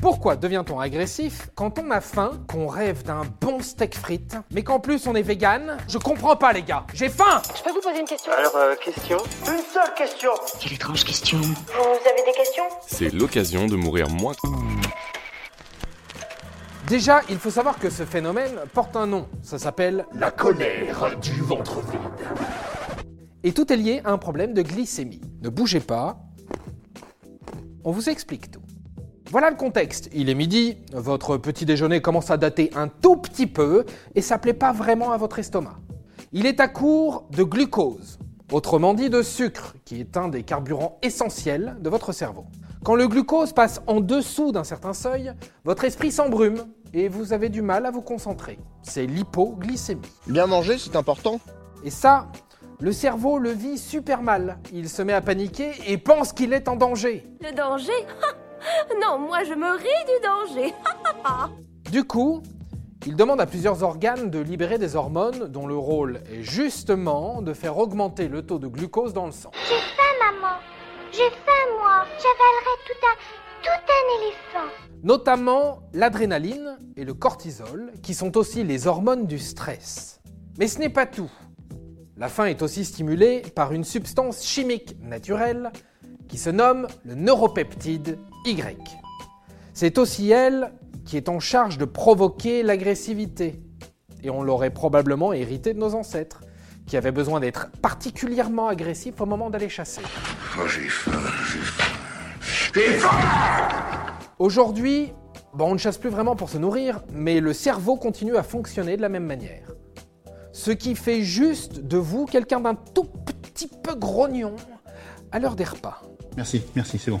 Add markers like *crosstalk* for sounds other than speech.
Pourquoi devient-on agressif quand on a faim, qu'on rêve d'un bon steak frites, mais qu'en plus on est vegan? Je comprends pas les gars, j'ai faim Je peux vous poser une question? Alors, euh, question? Une seule question Quelle étrange question. Vous avez des questions? C'est l'occasion de mourir moins. Déjà, il faut savoir que ce phénomène porte un nom, ça s'appelle La colère du ventre vide. Et tout est lié à un problème de glycémie. Ne bougez pas. On vous explique tout. Voilà le contexte. Il est midi, votre petit déjeuner commence à dater un tout petit peu et ça plaît pas vraiment à votre estomac. Il est à court de glucose, autrement dit de sucre, qui est un des carburants essentiels de votre cerveau. Quand le glucose passe en dessous d'un certain seuil, votre esprit s'embrume et vous avez du mal à vous concentrer. C'est l'hypoglycémie. Bien manger, c'est important. Et ça, le cerveau le vit super mal. Il se met à paniquer et pense qu'il est en danger. Le danger? *laughs* Non, moi je me ris du danger. *laughs* Du coup, il demande à plusieurs organes de libérer des hormones dont le rôle est justement de faire augmenter le taux de glucose dans le sang. J'ai faim, maman. J'ai faim, moi. J'avalerai tout un, tout un éléphant. Notamment l'adrénaline et le cortisol, qui sont aussi les hormones du stress. Mais ce n'est pas tout. La faim est aussi stimulée par une substance chimique naturelle qui se nomme le neuropeptide Y. C'est aussi elle qui est en charge de provoquer l'agressivité. Et on l'aurait probablement hérité de nos ancêtres, qui avaient besoin d'être particulièrement agressifs au moment d'aller chasser. Oh, j'ai faim, j'ai faim. J'ai faim Aujourd'hui, bon, on ne chasse plus vraiment pour se nourrir, mais le cerveau continue à fonctionner de la même manière. Ce qui fait juste de vous quelqu'un d'un tout petit peu grognon à l'heure des repas. Merci, merci, c'est bon.